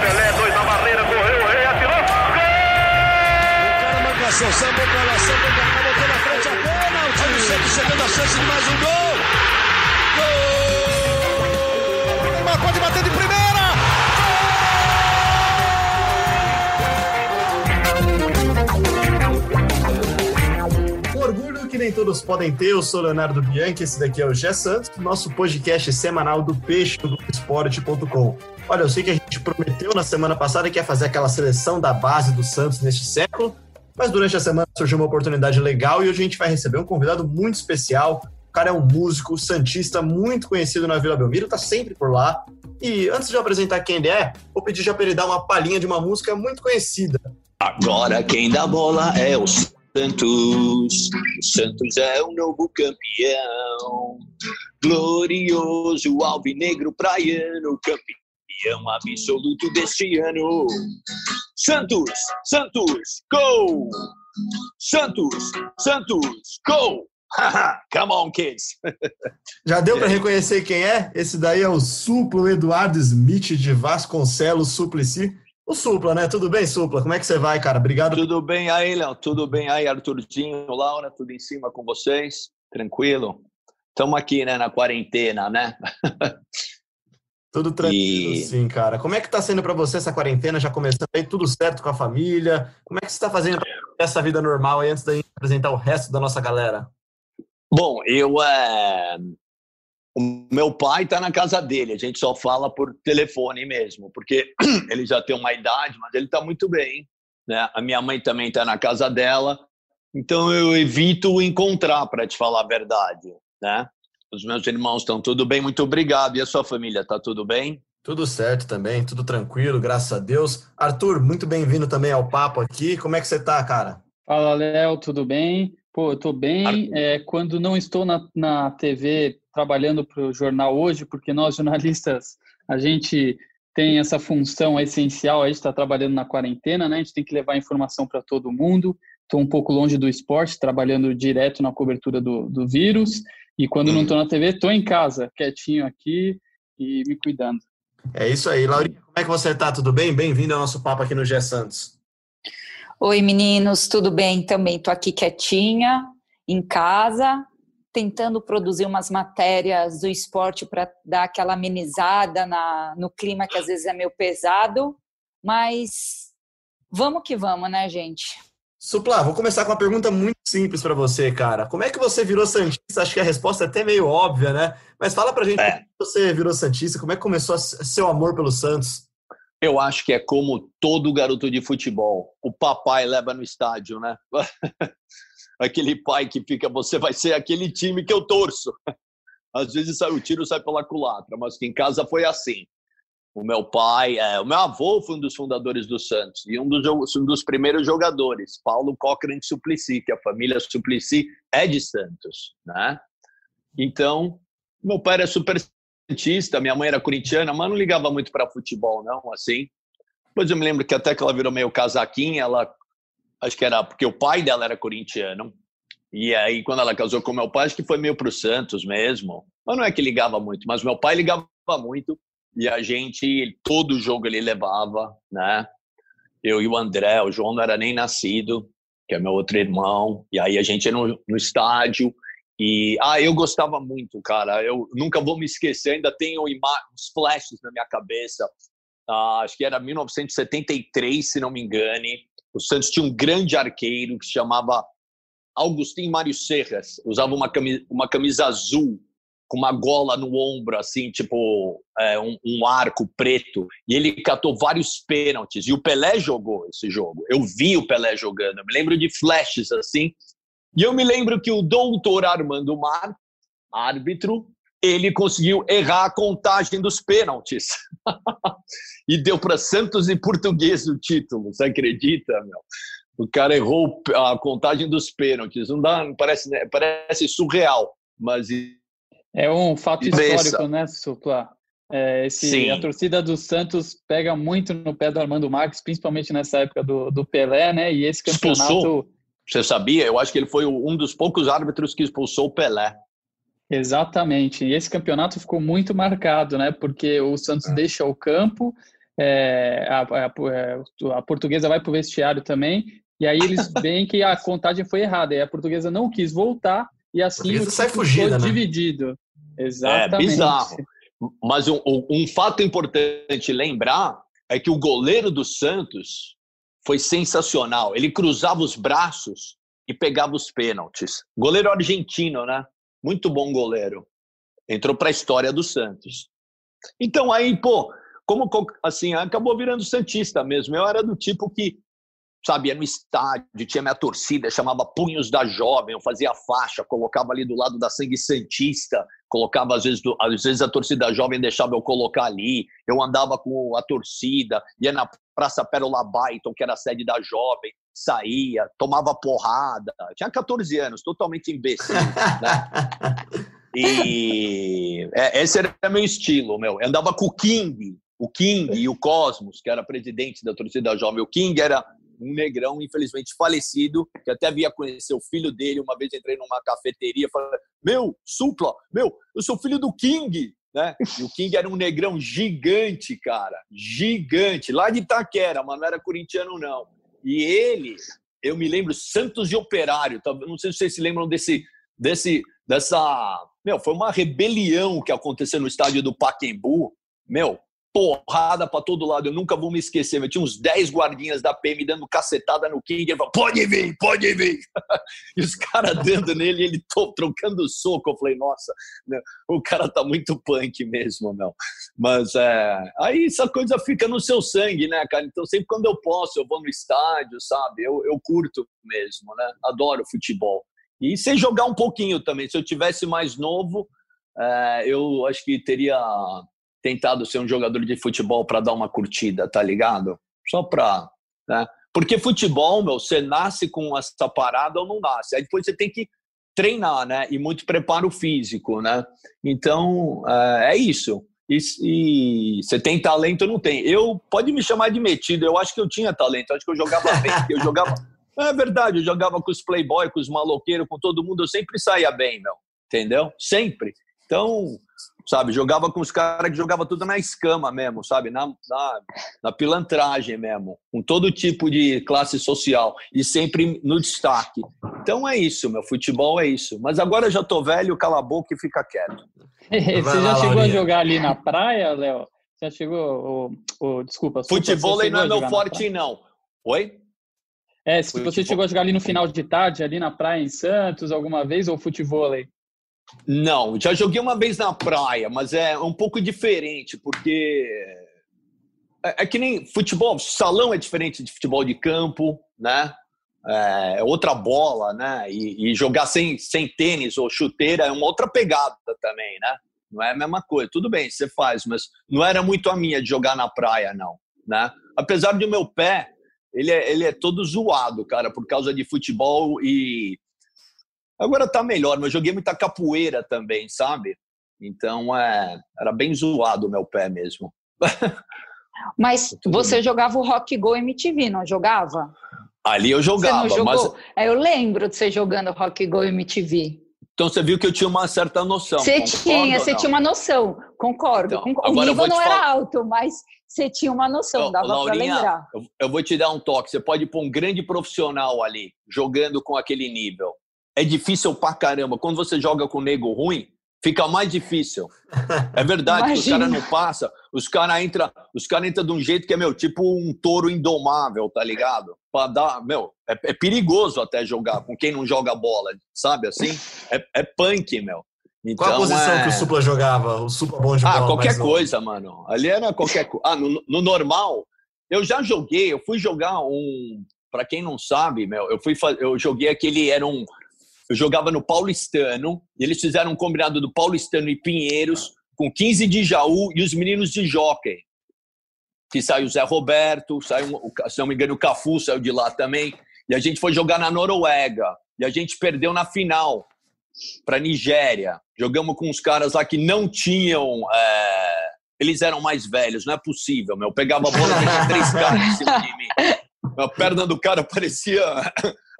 Pelé, dois na barreira, correu, o rei atirou. Gol! O cara marcação, sambou pra lá, sambou pra cá, botou na frente a pênalti. Olha o Santos chegando a chance de mais um gol. Gol! Neymar pode bater de primeira. Nem todos podem ter, eu sou Leonardo Bianchi, esse daqui é o Gé Santos, nosso podcast semanal do Peixe do Esporte.com. Olha, eu sei que a gente prometeu na semana passada que ia fazer aquela seleção da base do Santos neste século, mas durante a semana surgiu uma oportunidade legal e hoje a gente vai receber um convidado muito especial. O cara é um músico santista muito conhecido na Vila Belmiro, tá sempre por lá. E antes de eu apresentar quem ele é, vou pedir já para ele dar uma palhinha de uma música muito conhecida. Agora quem dá bola é o Santos. O Santos é o novo campeão. Glorioso alvinegro praiano, campeão absoluto deste ano. Santos, Santos, gol! Santos, Santos, gol! Come on, kids! Já deu para reconhecer quem é? Esse daí é o Suplo Eduardo Smith de Vasconcelos Suplicy. O Supla, né? Tudo bem, Supla? Como é que você vai, cara? Obrigado. Tudo bem aí, Léo? Tudo bem aí, Arthurzinho, Laura? Tudo em cima com vocês? Tranquilo? Estamos aqui, né, na quarentena, né? Tudo tranquilo, E- sim, cara. Como é que tá sendo para você essa quarentena? Já começando aí, tudo certo com a família? Como é que você tá fazendo essa vida normal aí antes da gente apresentar o resto da nossa galera? Bom, eu é... o meu pai está na casa dele. A gente só fala por telefone mesmo, porque ele já tem uma idade, mas ele está muito bem. Né? A minha mãe também está na casa dela, então eu evito encontrar, para te falar a verdade. Né? Os meus irmãos estão tudo bem, muito obrigado. E a sua família está tudo bem? Tudo certo também, tudo tranquilo, graças a Deus. Arthur, muito bem-vindo também ao papo aqui. Como é que você tá, cara? Fala, Léo, tudo bem? Pô, eu tô bem. É, quando não estou na, na TV trabalhando para o jornal hoje, porque nós jornalistas, a gente tem essa função essencial, a gente está trabalhando na quarentena, né? A gente tem que levar informação para todo mundo. Estou um pouco longe do esporte, trabalhando direto na cobertura do, do vírus. E quando não estou na TV, estou em casa, quietinho aqui e me cuidando. É isso aí. Laurinha, como é que você tá? Tudo bem? Bem-vindo ao nosso papo aqui no Gé Santos. Oi, meninos, tudo bem? Também estou aqui quietinha, em casa, tentando produzir umas matérias do esporte para dar aquela amenizada na, no clima que às vezes é meio pesado, mas vamos que vamos, né, gente? Supla, vou começar com uma pergunta muito simples para você, cara. Como é que você virou Santista? Acho que a resposta é até meio óbvia, né? Mas fala pra gente É. como você virou Santista, como é que começou seu amor pelo Santos? Eu acho que é como todo garoto de futebol. O papai leva no estádio, né? Aquele pai que fica, você vai ser aquele time que eu torço. Às vezes sai, o tiro sai pela culatra, mas que em casa foi assim. O meu pai, é, o meu avô foi um dos fundadores do Santos e um dos, um dos primeiros jogadores, Paulo Cochrane Suplicy, que a família Suplicy é de Santos, né? Então, meu pai era super santista, minha mãe era corintiana, mas não ligava muito para futebol, não, assim. Depois eu me lembro que até que ela virou meio casaquinha, ela acho que era porque o pai dela era corintiano. E aí quando ela casou com meu pai, acho que foi meio pro Santos mesmo. Mas não é que ligava muito, mas meu pai ligava muito e a gente todo jogo ele levava, né? Eu e o André, o João não era nem nascido, que é meu outro irmão. E aí a gente ia no, no estádio e ah, eu gostava muito, cara. Eu nunca vou me esquecer, ainda tenho uns flashes na minha cabeça. Ah, acho que era 1973, se não me engane. O Santos tinha um grande arqueiro que se chamava Augustin Mário Serras. Usava uma camisa, uma camisa azul com uma gola no ombro, assim, tipo é, um, um arco preto. E ele catou vários pênaltis. E o Pelé jogou esse jogo. Eu vi o Pelé jogando. Eu me lembro de flashes assim. E eu me lembro que o doutor Armando Mar, árbitro, ele conseguiu errar a contagem dos pênaltis. e deu para Santos e Português o título. Você acredita, meu? O cara errou a contagem dos pênaltis. Não dá, parece, né, parece surreal, mas É um fato histórico, né, Supla? É, esse, Sim. a torcida do Santos pega muito no pé do Armando Marques, principalmente nessa época do, do Pelé, né? E esse campeonato. Expulsou? você sabia? Eu acho que ele foi um dos poucos árbitros que expulsou o Pelé. Exatamente. E esse campeonato ficou muito marcado, né? Porque o Santos é. deixa o campo, é, a, a, é, a, portuguesa vai para o vestiário também, e aí eles veem que a contagem foi errada, e a portuguesa não quis voltar, e assim o sai fugida, foi né? dividido. Exatamente. É bizarro. Mas um, um fato importante lembrar é que o goleiro do Santos foi sensacional. Ele cruzava os braços e pegava os pênaltis. Goleiro argentino, né? Muito bom goleiro. Entrou para a história do Santos. Então aí, pô, como assim, acabou virando santista mesmo. Eu era do tipo que sabe, no estádio, tinha minha torcida, chamava Punhos da Jovem, eu fazia faixa, colocava ali do lado da Sangue Santista, colocava às vezes, às vezes a torcida jovem deixava eu colocar ali, eu andava com a torcida, ia na Praça Pérola Baiton, que era a sede da Jovem, saía, tomava porrada, tinha 14 anos, totalmente imbecil, né? E é, esse era meu estilo, meu. Eu andava com o King, o King e o Cosmos, que era presidente da torcida jovem. O King era um negrão, infelizmente falecido, que até via conhecer o filho dele. Uma vez entrei numa cafeteria e falei: Meu, Supla, meu, eu sou filho do King. Né? E o King era um negrão gigante, cara, gigante, lá de Itaquera, mas não era corintiano, não. E ele, eu me lembro, Santos de Operário, tá? não sei se vocês se lembram desse, desse, dessa. Meu, foi uma rebelião que aconteceu no estádio do Paquembu. Meu, porrada para todo lado. Eu nunca vou me esquecer. Eu tinha uns 10 guardinhas da PM dando cacetada no King. Ele falou, pode vir, pode vir. e os caras dando nele, ele tô, trocando soco. Eu falei, nossa, né, o cara tá muito punk mesmo, meu. Mas é, aí essa coisa fica no seu sangue, né, cara? Então sempre quando eu posso, eu vou no estádio, sabe? Eu, eu curto mesmo, né? Adoro futebol. E sem jogar um pouquinho também. Se eu tivesse mais novo, é, eu acho que teria tentado ser um jogador de futebol para dar uma curtida, tá ligado? Só para, né? Porque futebol, meu, você nasce com essa parada ou não nasce. Aí depois você tem que treinar, né? E muito preparo físico, né? Então, é, é isso. E, e, você tem talento ou não tem? Eu, pode me chamar de metido, eu acho que eu tinha talento, acho que eu jogava bem, eu jogava... É verdade, eu jogava com os playboy, com os maloqueiros, com todo mundo, eu sempre saía bem, meu, entendeu? Sempre. Então, sabe? Jogava com os caras que jogava tudo na escama mesmo, sabe? Na, na, na, pilantragem mesmo, com todo tipo de classe social e sempre no destaque. Então é isso, meu futebol é isso. Mas agora eu já tô velho, cala a boca e fica quieto. Você já chegou Laurinha. a jogar ali na praia, Léo? Já chegou, o, o desculpa. Futebol não é meu forte não. Oi? É, se futebol. você chegou a jogar ali no final de tarde, ali na praia em Santos alguma vez, ou futebol aí? Não, já joguei uma vez na praia, mas é um pouco diferente, porque é, é que nem futebol, salão é diferente de futebol de campo, né? É, é outra bola, né? E, e, jogar sem, sem tênis ou chuteira é uma outra pegada também, né? Não é a mesma coisa. Tudo bem, você faz, mas não era muito a minha de jogar na praia, não, né? Apesar de o meu pé, ele é, ele é todo zoado, cara, por causa de futebol e Agora tá melhor, mas eu joguei muita capoeira também, sabe? Então, é, era bem zoado o meu pé mesmo. Mas você jogava o Rock Go MTV, não jogava? Ali eu jogava, mas... É, eu lembro de você jogando Rock Go MTV. Então você viu que eu tinha uma certa noção. Você tinha, você tinha uma noção, concordo. Então, concordo. O nível não falar... era alto, mas você tinha uma noção, dava para lembrar. Eu, eu vou te dar um toque. Você pode pôr um grande profissional ali, jogando com aquele nível é difícil pra caramba. Quando você joga com nego ruim, fica mais difícil. É verdade, os caras não passam, os caras entram os cara entra de um jeito que é, meu, tipo um touro indomável, tá ligado? Pra dar, meu, é, é perigoso até jogar com quem não joga bola, sabe assim? É, é punk, meu. Então, Qual a posição é... que o Supla jogava? O Supla bom de ah, bola? Ah, qualquer coisa, mano. Ali era qualquer coisa. Ah, no, no normal, eu já joguei, eu fui jogar um. Para quem não sabe, meu, eu fui eu joguei aquele era um eu jogava no Paulistano, e eles fizeram um combinado do Paulistano e Pinheiros, com 15 de Jaú e os meninos de Jockey. Que saiu o Zé Roberto, saiu, se não me engano, o Cafu saiu de lá também. E a gente foi jogar na Noruega. E a gente perdeu na final para Nigéria. Jogamos com uns caras lá que não tinham. É... Eles eram mais velhos, não é possível, meu. Eu pegava a bola e três caras em cima de mim. A perna do cara parecia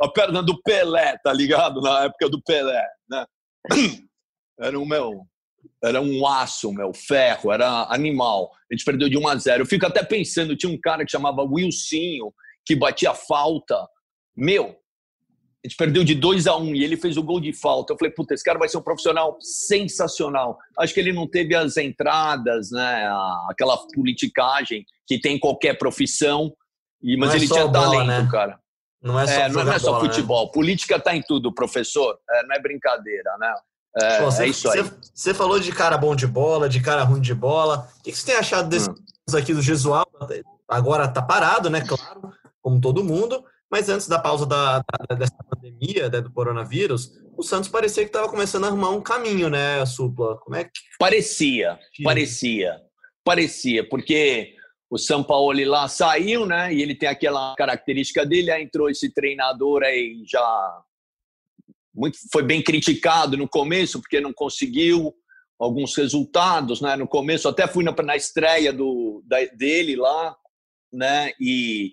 a perna do Pelé, tá ligado? Na época do Pelé, né? era um meu, era um aço, meu, ferro, era animal. A gente perdeu de 1 a 0. Eu fico até pensando, tinha um cara que chamava Wilsinho, que batia falta. Meu, a gente perdeu de 2 a 1 um, e ele fez o gol de falta. Eu falei, puta, esse cara vai ser um profissional sensacional. Acho que ele não teve as entradas, né? Aquela politicagem que tem em qualquer profissão. E, mas é ele tinha bola, talento, né? cara. Não é só, é, não é só bola, né? futebol. Né? Política está em tudo, professor. É, não é brincadeira, né? É, Pô, é isso aí. Você falou de cara bom de bola, de cara ruim de bola. O que você tem achado desses hum. aqui do Gesualdo? Agora tá parado, né? Claro, como todo mundo. Mas antes da pausa da, da dessa pandemia, né, do coronavírus, o Santos parecia que estava começando a arrumar um caminho, né, Supla? Como é que... Parecia, parecia, parecia, porque o São Paulo lá saiu, né? E ele tem aquela característica dele, aí entrou esse treinador aí já muito foi bem criticado no começo porque não conseguiu alguns resultados, né? No começo até fui na, na estreia do da, dele lá, né? E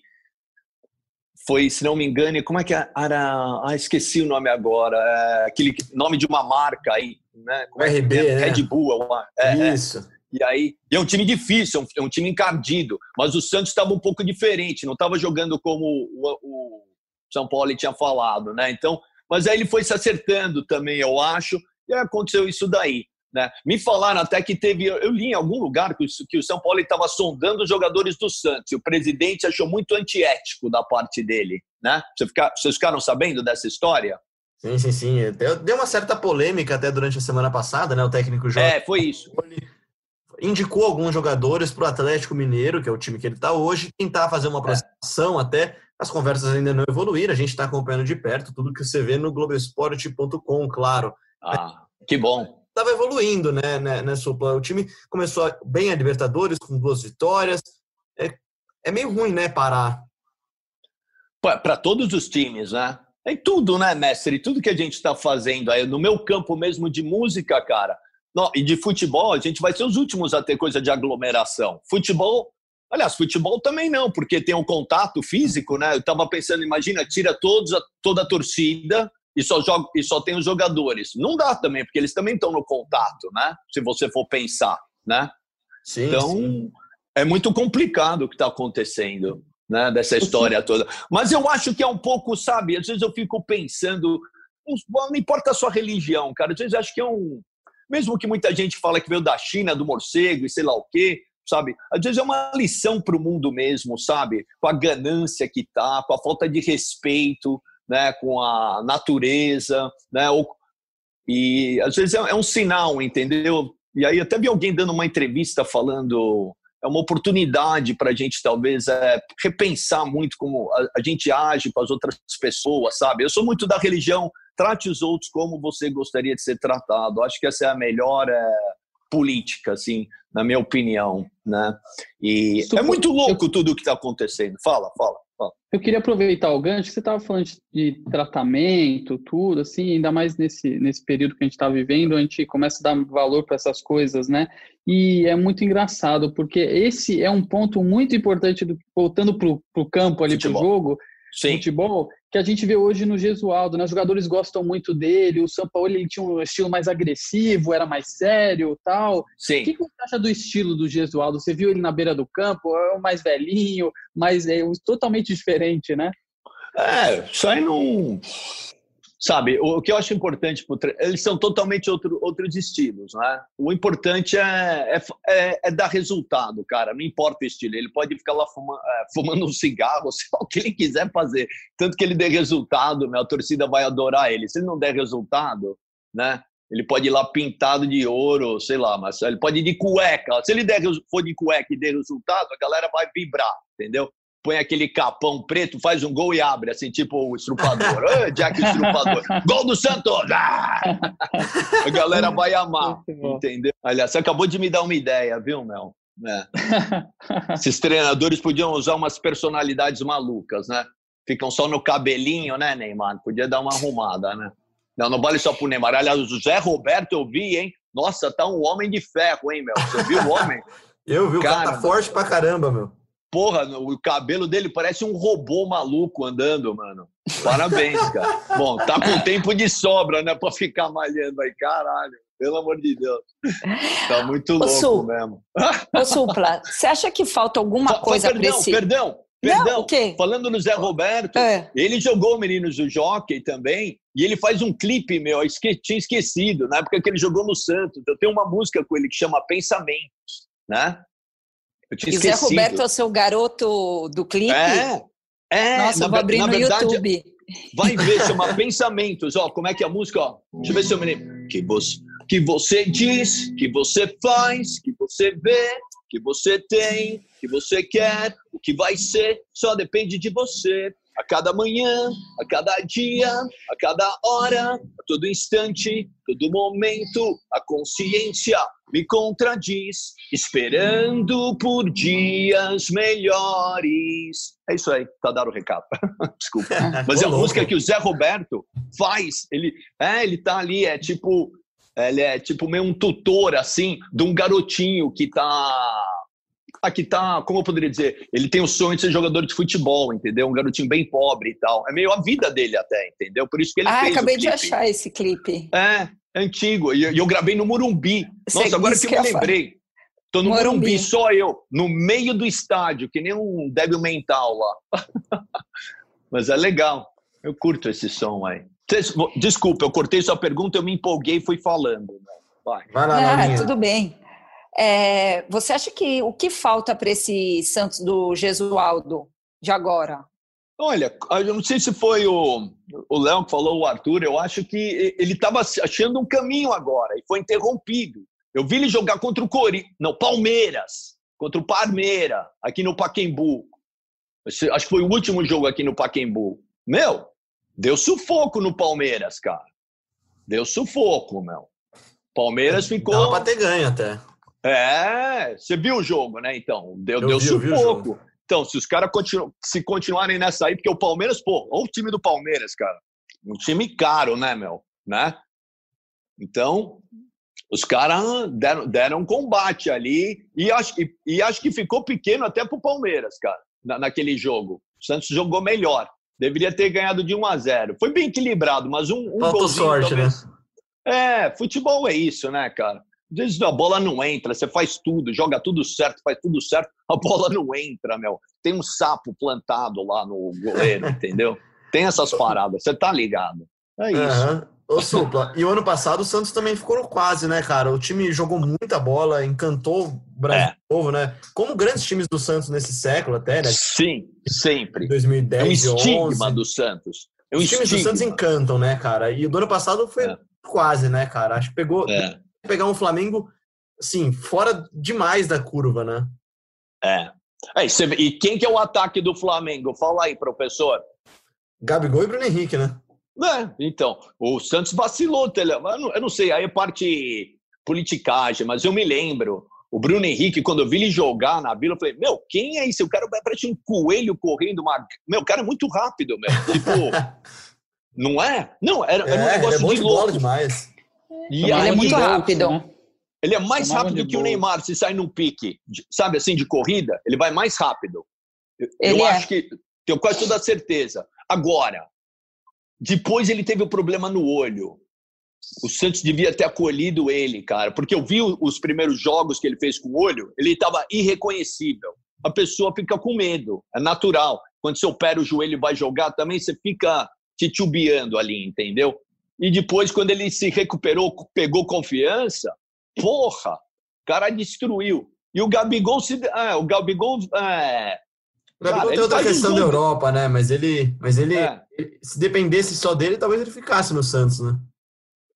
foi, se não me engano, como é que era? Ah, esqueci o nome agora. É, aquele nome de uma marca aí, né? Como RB, é, né? Red Bull. É, é, Isso. E aí, e é um time difícil, é um, é um time encardido, mas o Santos estava um pouco diferente, não estava jogando como o, o, São Paulo tinha falado, né? Então, mas aí ele foi se acertando também, eu acho, e aconteceu isso daí. Né? Me falaram até que teve, eu li em algum lugar que, que o São Paulo estava sondando os jogadores do Santos, e o presidente achou muito antiético da parte dele, né? Você fica, vocês ficaram sabendo dessa história? Sim, sim, sim. Deu uma certa polêmica até durante a semana passada, né? O técnico Jorge. É, foi isso indicou alguns jogadores para o Atlético Mineiro, que é o time que ele está hoje, tentar fazer uma aproximação é. até. As conversas ainda não evoluíram, a gente está acompanhando de perto tudo que você vê no Globoesporte.com, claro. Ah, que bom. Estava evoluindo, né, né, né, Supla? O time começou bem a Libertadores, com duas vitórias. É, é meio ruim, né, parar. Para todos os times, né? Em tudo, né, mestre? Tudo que a gente está fazendo aí, no meu campo mesmo de música, cara, não, e de futebol, a gente vai ser os últimos a ter coisa de aglomeração. Futebol, aliás, futebol também não, porque tem um contato físico, né? Eu estava pensando, imagina, tira todos, toda a torcida e só, joga, e só tem os jogadores. Não dá também, porque eles também estão no contato, né? Se você for pensar, né? Sim, então, sim. é muito complicado o que está acontecendo, né? Dessa história toda. Mas eu acho que é um pouco, sabe? Às vezes eu fico pensando, não importa a sua religião, cara. Às vezes eu acho que é um, mesmo que muita gente fala que veio da China, do morcego e sei lá o quê, sabe? Às vezes é uma lição para o mundo mesmo, sabe? Com a ganância que tá, com a falta de respeito, né? Com a natureza, né? E às vezes é, é um sinal, entendeu? E aí até vi alguém dando uma entrevista falando é uma oportunidade para a gente talvez é, repensar muito como a, a, gente age com as outras pessoas, sabe? Eu sou muito da religião trate os outros como você gostaria de ser tratado. Acho que essa é a melhor é, política, assim, na minha opinião, né? E é muito louco tudo o que está acontecendo. Fala, fala, fala. Eu queria aproveitar o gancho que você estava falando de tratamento, tudo, assim, ainda mais nesse, nesse período que a gente está vivendo, a gente começa a dar valor para essas coisas, né? E é muito engraçado, porque esse é um ponto muito importante, do, voltando para o campo ali, para o jogo, Sim. futebol, que a gente vê hoje no Gesualdo, né? Os jogadores gostam muito dele, o São Paulo ele tinha um estilo mais agressivo, era mais sério tal. Sim. O que, você acha do estilo do Gesualdo? Você viu ele na beira do campo, é o mais velhinho, mas é totalmente diferente, né? É, isso aí não Sabe, o, que eu acho importante, eles são totalmente outro, outros estilos, né? O importante é, é, é, é, dar resultado, cara, não importa o estilo. Ele pode ficar lá fuma, é, fumando um cigarro, sei lá, o que ele quiser fazer. Tanto que ele dê resultado, né? a torcida vai adorar ele. Se ele não der resultado, né? Ele pode ir lá pintado de ouro, sei lá, mas ele pode ir de cueca. Se ele der, for de cueca e der resultado, a galera vai vibrar, entendeu? Põe aquele capão preto, faz um gol e abre, assim, tipo o estrupador. oh, Jack Estrupador. gol do Santos! Ah! A galera vai amar, entendeu? Aliás, você acabou de me dar uma ideia, viu, Mel? É. Esses treinadores podiam usar umas personalidades malucas, né? Ficam só no cabelinho, né, Neymar? Podia dar uma arrumada, né? Não, não vale só pro Neymar. Aliás, o Zé Roberto eu vi, hein? Nossa, tá um homem de ferro, hein, meu? Você viu o homem? eu vi, o cara, cara tá forte pra caramba, meu. Porra, o cabelo dele parece um robô maluco andando, mano. Parabéns, cara. Bom, tá com tempo de sobra, né? Pra ficar malhando aí, caralho. Pelo amor de Deus. Tá muito louco Su, mesmo. Ô, Supla, você acha que falta alguma Fa- coisa perdão, esse... perdão, Não, perdão. o quê? Falando no Zé Roberto, É. ele jogou Meninos do Jockey também, e ele faz um clipe, meu, eu esque- tinha esquecido, na época que ele jogou no Santos. Eu tenho uma música com ele que chama Pensamentos, né? Eu tinha E o Zé esquecido. Roberto é o seu garoto do clipe? É, é. Nossa, na, vou abrir na no verdade, YouTube. Vai ver, chama Pensamentos. Ó, como é que é a música? Ó, deixa eu ver se eu me lembro. Que você, que você diz, que você faz, que você vê, que você tem, que você quer, o que vai ser, só depende de você. A cada manhã, a cada dia, a cada hora, a todo instante, todo momento, a consciência me contradiz, esperando por dias melhores. É isso aí, tá dado o recado. Desculpa. Mas é a música que o Zé Roberto faz. Ele, é, ele tá ali, é tipo, ele é tipo meio um tutor assim de um garotinho que tá ah, que tá, como eu poderia dizer, ele tem o sonho de ser jogador de futebol, entendeu? Um garotinho bem pobre e tal. É meio a vida dele até, entendeu? Por isso que ele Ah, fez acabei de achar esse clipe. É, é antigo. E eu, eu gravei no Morumbi. Sei, Nossa, agora que eu me lembrei. Tô no Morumbi. Morumbi, só eu, no meio do estádio, que nem um débil mental lá. Mas é legal. Eu curto esse som aí. Desculpa, eu cortei sua pergunta, eu me empolguei e fui falando. né? Vai. Vai lá, Ah, tudo bem. É, você acha que o que falta para esse Santos do Gesualdo de agora? Olha, eu não sei se foi o o Léo que falou, o Arthur, eu acho que ele estava achando um caminho agora e foi interrompido. Eu vi ele jogar contra o Corinthians, não, Palmeiras, contra o Parmeira, aqui no Paquembu. Acho que foi o último jogo aqui no Paquembu. Meu, deu sufoco no Palmeiras, cara. Deu sufoco, meu. Palmeiras Dava ficou. pra ter ganho até. É, você viu o jogo, né? Então, deu, Eu deu vi, sufoco. Então, se os caras continu se continuarem nessa aí, porque o Palmeiras, pô, olha o time do Palmeiras, cara. Um time caro, né, meu? Né? Então, os caras deram, deram um combate ali e acho, e, e acho que ficou pequeno até pro Palmeiras, cara, na- naquele jogo. O Santos jogou melhor. Deveria ter ganhado de 1 a 0 Foi bem equilibrado, mas um, um golzinho sorte, talvez- né? é, futebol é isso, né, cara? Às vezes a bola não entra, você faz tudo, joga tudo certo, faz tudo certo, a bola não entra, meu. Tem um sapo plantado lá no goleiro, entendeu? Tem essas paradas, você tá ligado. É isso. Aham. Ô, Supla, e o ano passado o Santos também ficou quase, né, cara? O time jogou muita bola, encantou o Brasil É. de novo, né? Como grandes times do Santos nesse século até, né? Sim, sempre. É um 2010 estigma 11. do Santos. É um Os times do Santos estigma. encantam, né, cara? E o do ano passado foi É. quase, né, cara? Acho que pegou É, pegar um Flamengo, assim, fora demais da curva, né? é. É, e e quem que é o ataque do Flamengo? Fala aí, professor. Gabigol e Bruno Henrique, né? É, então, o Santos vacilou, tele- eu não, eu não sei, aí é parte politicagem, mas eu me lembro, o Bruno Henrique, quando eu vi ele jogar na Vila, eu falei, meu, quem é esse? O cara parece um coelho correndo uma... Meu, o cara é muito rápido, meu. Tipo, não é? Não, era, era um É, ele é negócio de louco. demais. E Ele é muito rápido. né? ele é mais rápido que o. Neymar se sai num pique, sabe assim, de corrida, ele vai mais rápido. Eu, Ele eu é. acho que tenho quase toda a certeza. Agora, depois ele teve o problema no olho. O Santos devia ter acolhido ele, cara, porque eu vi os primeiros jogos que ele fez com o olho, ele estava irreconhecível. A pessoa fica com medo, é natural. Quando você opera o joelho e vai jogar, também você fica titubeando ali, entendeu? E depois, quando ele se recuperou, pegou confiança, porra, o cara destruiu. E o Gabigol se. Ah, o Gabigol. É, O Gabigol tem outra questão da. Europa, né? Mas ele, mas ele, É. se dependesse só dele, talvez ele ficasse no Santos, né?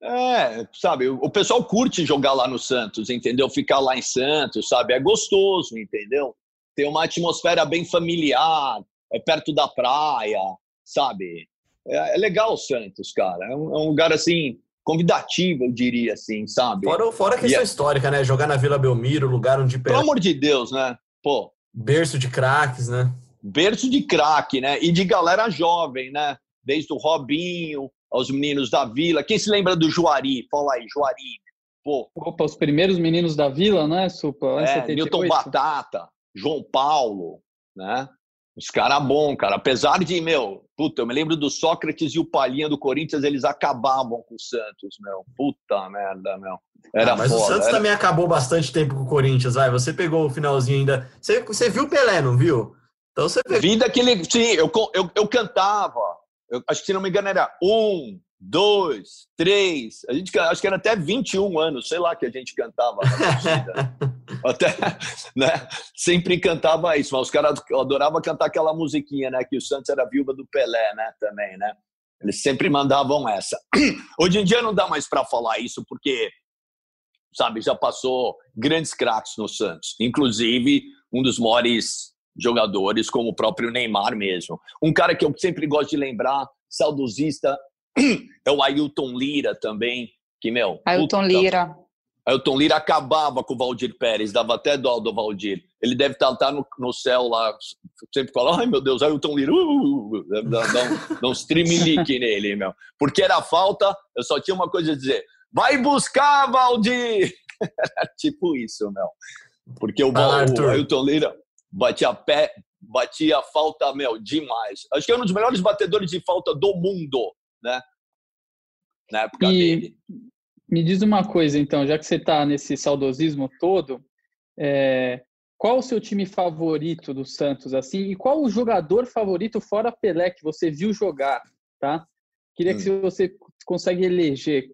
É, sabe, o pessoal curte jogar lá no Santos, entendeu? Ficar lá em Santos, sabe? É gostoso, entendeu? Tem uma atmosfera bem familiar, é perto da praia, sabe? É, é legal o Santos, cara. É um, é um lugar, assim, convidativo, eu diria, assim, sabe? Fora, fora a questão E é- histórica, né? Jogar na Vila Belmiro, lugar onde Pelo amor de Deus, né? Pô, berço de craques, né? berço de craque, né? E de galera jovem, né? Desde o Robinho, aos meninos da Vila. Quem se lembra do Juari? Fala aí, Juari. Pô, Opa, os primeiros meninos da Vila, né, Supa? É, 78. Newton Batata, João Paulo, né? Os caras bom, cara. Apesar de, meu, puta, eu me lembro do Sócrates e o Palhinha do Corinthians, eles acabavam com o Santos, meu. Puta merda, meu. Era ah, mas foda, o Santos era... também acabou bastante tempo com o Corinthians, vai. Você pegou o finalzinho ainda. Você, você viu o Pelé, não viu? Então você pegou. Vi daquele. Sim, eu, eu, eu cantava. Eu, acho que se não me engano era um, dois, três. A gente acho que era até 21 anos, sei lá, que a gente cantava. até, né? Sempre cantava isso, mas os caras adoravam cantar aquela musiquinha, né? Que o Santos era viúva do Pelé, né? Também, né? Eles sempre mandavam essa. Hoje em dia não dá mais para falar isso, porque, sabe, já passou grandes craques no Santos. Inclusive, um dos maiores jogadores, como o próprio Neymar mesmo. Um cara que eu sempre gosto de lembrar, saudosista, é o Ailton Lira também, que, meu... Ailton Lira. Ailton Lira acabava com o Valdir Pérez, dava até dó do Valdir. Ele deve estar, tá, tá no, no céu lá, sempre fala, ai meu Deus, Ailton Lira, uh, uh, uh, dá, dá, um, dá streamlink nele, meu. Porque era falta, eu só tinha uma coisa a dizer, vai buscar, Valdir! tipo isso, meu. Porque o, ah, o Ailton Lira batia pé, batia falta, meu, demais. Acho que é um dos melhores batedores de falta do mundo, né? Na época e, dele. Me diz uma coisa, então, já que você está nesse saudosismo todo, é, qual o seu time favorito do Santos, assim, e qual o jogador favorito fora Pelé que você viu jogar, tá? Queria hum. que você consegue eleger.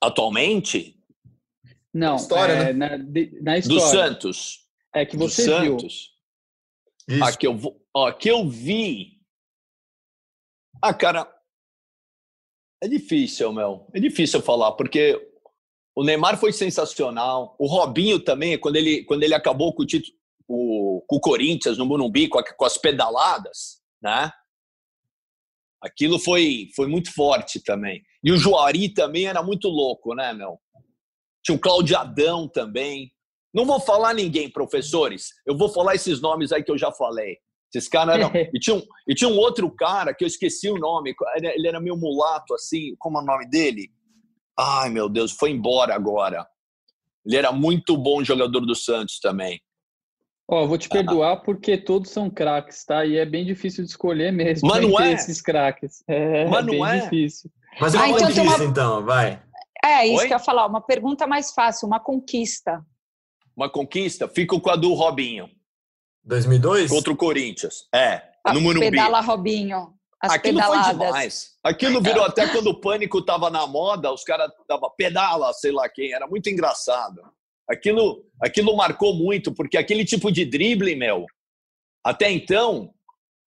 Atualmente? Não, história, é, né? na, na história. Do Santos. É que você Do viu. Santos. Isso. Ah, que eu, ó, que eu vi. Ah, cara, é difícil, Mel. É difícil falar, porque o Neymar foi sensacional. O Robinho também, quando ele, quando ele acabou com o título com, com o Corinthians no Morumbi, com, com, as pedaladas, né? Aquilo foi, foi muito forte também. E o Juari também era muito louco, né, Mel? Tinha o Claudio Adão também. Não vou falar ninguém, professores. Eu vou falar esses nomes aí que eu já falei. Esses caras eram. e, tinha um, e tinha um outro cara que eu esqueci o nome. Ele era meio mulato, assim. Como é o nome dele? Ai, meu Deus, foi embora agora. Ele era muito bom jogador do Santos também. Ó, oh, vou te perdoar ah. porque todos são craques, tá? E é bem difícil de escolher mesmo. Mas não é? esses craques. É, Mas não bem é? difícil. Mas eu ah, então, difícil, uma... então, vai. É, isso Oi? que eu ia falar. Uma pergunta mais fácil, uma conquista. Uma conquista? Fico com a do Robinho. 2002? Contra o Corinthians. É, a no Morumbi. Pedala Robinho. As Aquilo pedaladas. foi demais. Aquilo virou até quando o pânico tava na moda, os caras tava pedala, sei lá quem, era muito engraçado. Aquilo, aquilo marcou muito, porque aquele tipo de drible, meu, até então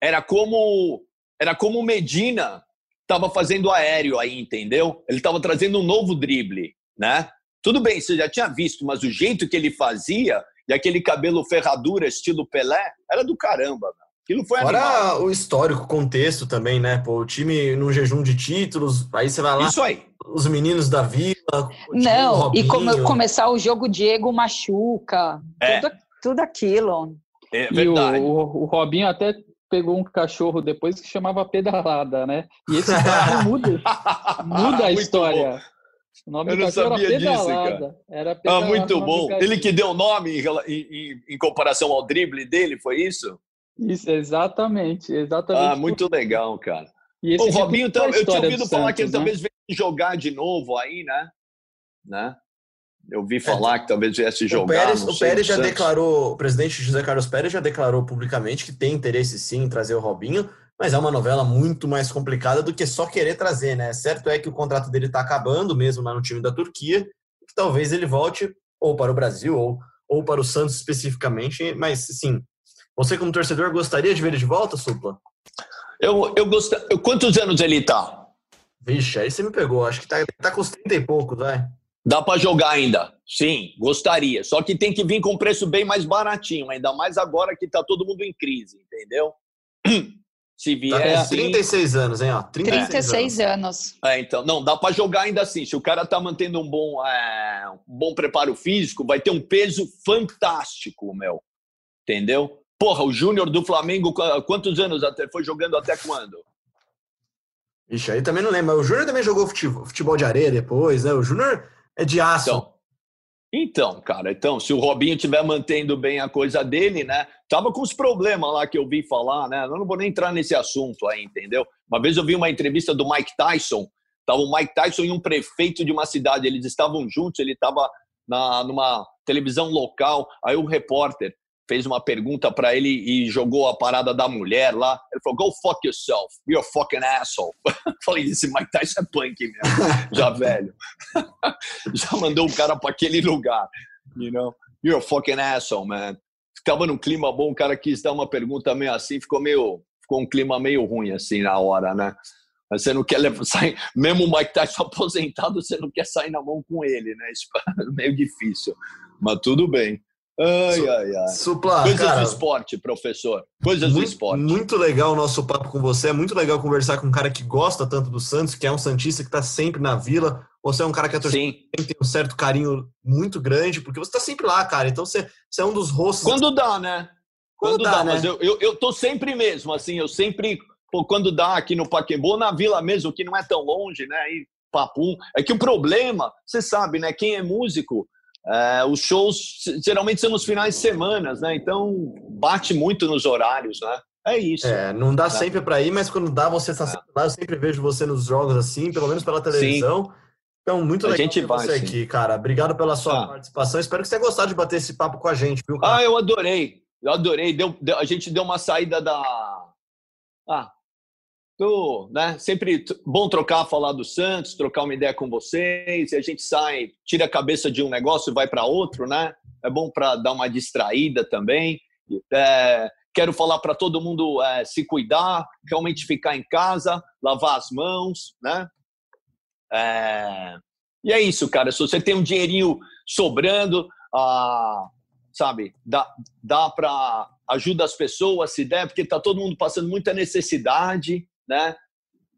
era como era como Medina estava fazendo aéreo aí, entendeu? Ele estava trazendo um novo drible, né? Tudo bem, você já tinha visto, mas o jeito que ele fazia e aquele cabelo ferradura estilo Pelé, era do caramba, meu. Aquilo foi Fora animal. o histórico, contexto também, né? Pô, o time num jejum de títulos, aí você vai lá. Isso aí. Os meninos da vila. Não, e como começar o jogo, Diego machuca. É. Tudo, tudo aquilo. É verdade. E o, o, o Robinho até pegou um cachorro depois que chamava pedalada, né? E esse cara muda, muda a história. O nome eu não sabia disso, cara. Era ah, muito bom. Ele que deu o nome em, em, em, comparação ao drible dele, foi isso? Isso, exatamente. exatamente ah, muito legal, cara. o Robinho, tá, eu tinha ouvido falar Santos, que ele né? talvez venha jogar de novo aí, né? né? Eu vi falar é, que talvez viesse jogar. O Pérez, o Pérez já Santos. declarou, o presidente José Carlos Pérez já declarou publicamente que tem interesse sim em trazer o Robinho mas é uma novela muito mais complicada do que só querer trazer, né? Certo é que o contrato dele está acabando mesmo lá no time da Turquia, que talvez ele volte ou para o Brasil ou, ou para o Santos especificamente, mas sim, você como torcedor gostaria de ver ele de volta, Supla? Eu, eu gostaria. Quantos anos ele tá? Vixe, aí você me pegou. Acho que tá, tá com os 30 e poucos, vai. Dá para jogar ainda? Sim, gostaria. Só que tem que vir com preço bem mais baratinho, ainda mais agora que tá todo mundo em crise, entendeu? Se vier tá assim, 36 anos, hein? Ó, 36, 36 anos. anos. É, então, não, dá para jogar ainda assim. Se o cara tá mantendo um bom, é, um bom preparo físico, vai ter um peso fantástico, meu. Entendeu? Porra, o Júnior do Flamengo, quantos anos até foi jogando até quando? Ixi, aí também não lembro. O Júnior também jogou futebol, futebol, de areia depois, né? O Júnior é de aço. Então, Então, cara, então, se o Robinho estiver mantendo bem a coisa dele, né? Tava com os problemas lá que eu vi falar, né? Eu não vou nem entrar nesse assunto aí, entendeu? Uma vez eu vi uma entrevista do Mike Tyson, tava o Mike Tyson e um prefeito de uma cidade, eles estavam juntos, ele estava na, numa televisão local, aí o repórter fez uma pergunta para ele e jogou a parada da mulher lá. Ele falou, go fuck yourself, you're a fucking asshole. Falei, esse Mike Tyson é punk mesmo, já velho. já mandou o cara para aquele lugar, you know? You're a fucking asshole, man. Ficava num clima bom, o cara quis dar uma pergunta meio assim, ficou meio, ficou um clima meio ruim assim na hora, né? Você não quer sair, mesmo o Mike Tyson aposentado, você não quer sair na mão com ele, né? Isso é meio difícil, mas tudo bem. Ai, ai, ai. Supla, Coisas cara, do esporte, professor. Coisas muito, do esporte. Muito legal o nosso papo com você. É muito legal conversar com um cara que gosta tanto do Santos, que é um Santista que está sempre na vila. Você é um cara que a torcida tem um certo carinho muito grande, porque você está sempre lá, cara. Então você, você é um dos rostos. Quando dá, né? Quando Quando, dá, dá, né? mas eu, eu, eu tô sempre mesmo, assim, eu sempre, pô, quando dá aqui no Paquembu, na vila mesmo, que não é tão longe, né? E papum. É que o problema, você sabe, né? Quem é músico, é, os shows geralmente são nos finais de semana, né? Então bate muito nos horários, né? É isso. É, não dá sempre para ir, mas quando dá, você está sempre lá. Eu sempre vejo você nos jogos assim, pelo menos pela televisão. Então, muito A legal gente ter vai, você sim. aqui, cara. Obrigado pela sua Ah. participação. Espero que você tenha gostado de bater esse papo com a gente, viu, cara? Ah, eu adorei. Eu adorei. Deu, deu- a gente deu uma saída da. Ah, tô, né? Sempre bom trocar, falar do Santos, trocar uma ideia com vocês. E a gente sai, tira a cabeça de um negócio e vai para outro, né? É bom para dar uma distraída também. É, quero falar para todo mundo é, se cuidar, realmente ficar em casa, lavar as mãos, né? É, e é isso, cara. Se você tem um dinheirinho sobrando, ah, sabe, dá, dá para ajuda as pessoas se der, porque tá todo mundo passando muita necessidade, né?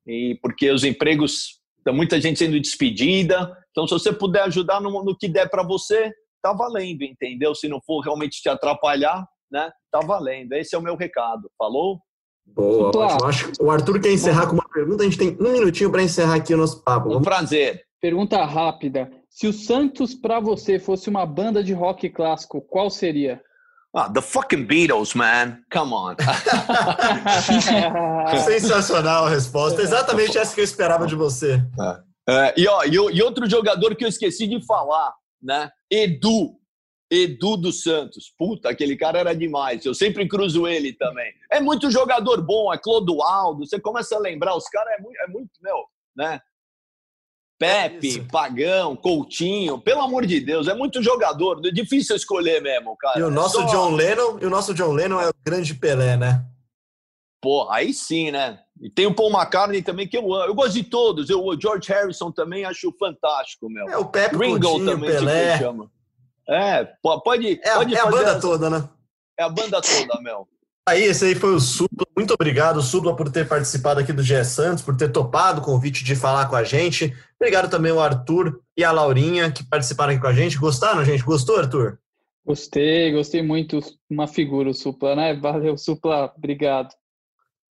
E porque os empregos, tem muita gente sendo despedida. Então, se você puder ajudar no, no que der para você, tá valendo, entendeu? Se não for realmente te atrapalhar, né? Tá valendo. Esse é o meu recado. Falou? Boa, ótimo. Acho que o Arthur quer encerrar com uma pergunta. A gente tem um minutinho para encerrar aqui o nosso papo. Um Vamos... prazer. Pergunta rápida. Se o Santos para você fosse uma banda de rock clássico, qual seria? Ah, the fucking Beatles, man. Come on. Sensacional a resposta. Exatamente essa que eu esperava de você. É, e, ó, e, e outro jogador que eu esqueci de falar, né? Edu. Edu dos Santos. Puta, aquele cara era demais. Eu sempre cruzo ele também. É muito jogador bom, é Clodoaldo. Você começa a lembrar, os caras é muito, é muito, meu, né? Pepe, isso. Pagão, Coutinho, pelo amor de Deus, é muito jogador. É difícil escolher mesmo, cara. E o É nosso só- John Lennon, e o nosso John Lennon é o grande Pelé, né? Pô, aí sim, né? E tem o Paul McCartney também, que eu amo. Eu gosto de todos. Eu, o George Harrison também acho fantástico, meu. É o Pepe Ringo Coutinho, também, Pelé. chama. É, po- pode, É, a- pode é a fazer banda essa- toda, né? É a banda toda, Mel. Aí, esse aí foi o Supla. Muito obrigado, Supla, por ter participado aqui do GE Santos, por ter topado o convite de falar com a gente. Obrigado também ao Arthur e a Laurinha, que participaram aqui com a gente. Gostaram, gente? Gostou, Arthur? Gostei, gostei muito. Uma figura, o Supla, né? Valeu, Supla. Obrigado.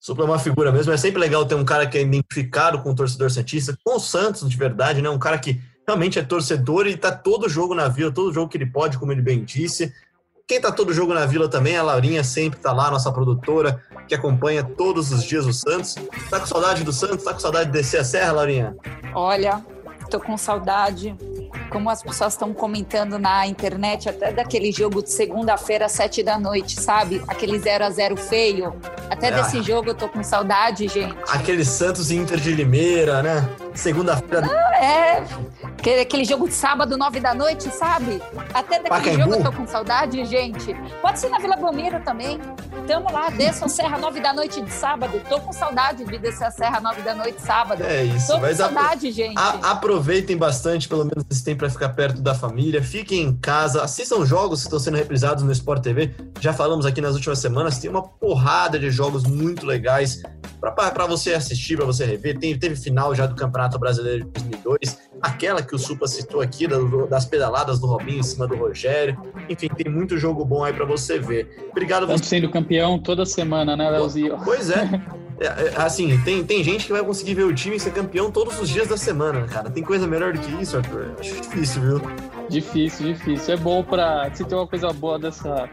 Supla é uma figura mesmo. É sempre legal ter um cara que é identificado com o torcedor Santista, com o Santos, de verdade, né? Um cara que realmente é torcedor e tá todo jogo na vila, todo jogo que ele pode, como ele bem disse. Quem tá todo jogo na vila também, a Laurinha sempre tá lá, nossa produtora, que acompanha todos os dias o Santos. Tá com saudade do Santos? Tá com saudade de descer a serra, Laurinha? Olha, tô com saudade. Como as pessoas estão comentando na internet, até daquele jogo de segunda-feira, sete da noite, sabe? Aquele 0 a 0 feio. Até É. desse jogo eu tô com saudade, gente. Aquele Santos e Inter de Limeira, né? Segunda-feira. É, aquele, aquele jogo de sábado, nove da noite, sabe? Até daquele Pacaembu? jogo eu tô com saudade, gente. Pode ser na Vila Belmiro também. Tamo lá, desça a serra nove da noite de sábado. Tô com saudade de descer a serra nove da noite sábado. É isso. Tô com saudade, gente. a- aproveitem bastante, pelo menos esse tempo para ficar perto da família. Fiquem em casa, assistam jogos que estão sendo reprisados no Sport TV. Já falamos aqui nas últimas semanas, tem uma porrada de jogos muito legais para você assistir, para você rever. Tem, teve final já do Campeonato Brasileiro de 2002, aquela que o Supa citou aqui, das pedaladas do Robinho em cima do Rogério. Enfim, tem muito jogo bom aí para você ver. Obrigado Estamos sendo campeão toda semana, né, Leozinho? Pois é. É, é, Assim, tem, tem gente que vai conseguir ver o time ser campeão todos os dias da semana, cara. Tem coisa melhor do que isso, Arthur? Acho difícil, viu? Difícil, difícil. É bom para se tem uma coisa boa dessa,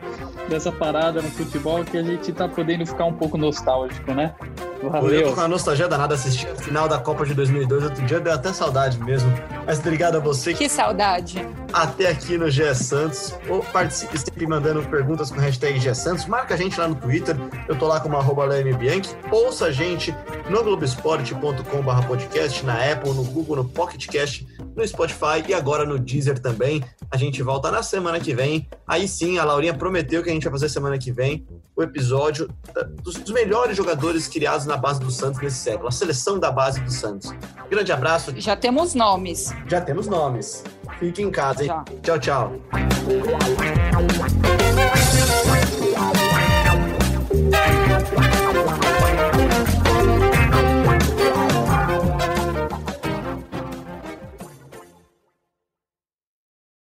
dessa parada no futebol que a gente tá podendo ficar um pouco nostálgico, né? Valeu. Eu tô com uma nostalgia danada assistir a final da Copa de 2002. Outro dia deu até saudade mesmo. Mas obrigado a você. Que saudade. Até aqui no GE Santos. Ou participe sempre mandando perguntas com hashtag GE Santos. Marca a gente lá no Twitter. Eu tô lá como arroba Bianchi. Ouça a gente no globesport.com.br podcast, na Apple, no Google, no Pocketcast, no Spotify e agora no Deezer também. A gente volta na semana que vem. Aí sim, a Laurinha prometeu que a gente vai fazer semana que vem o episódio dos, dos melhores jogadores criados na base do Santos nesse século, a seleção da base do Santos. Grande abraço. Já temos nomes. Já temos nomes. Fique em casa, hein? Tchau, tchau. tchau.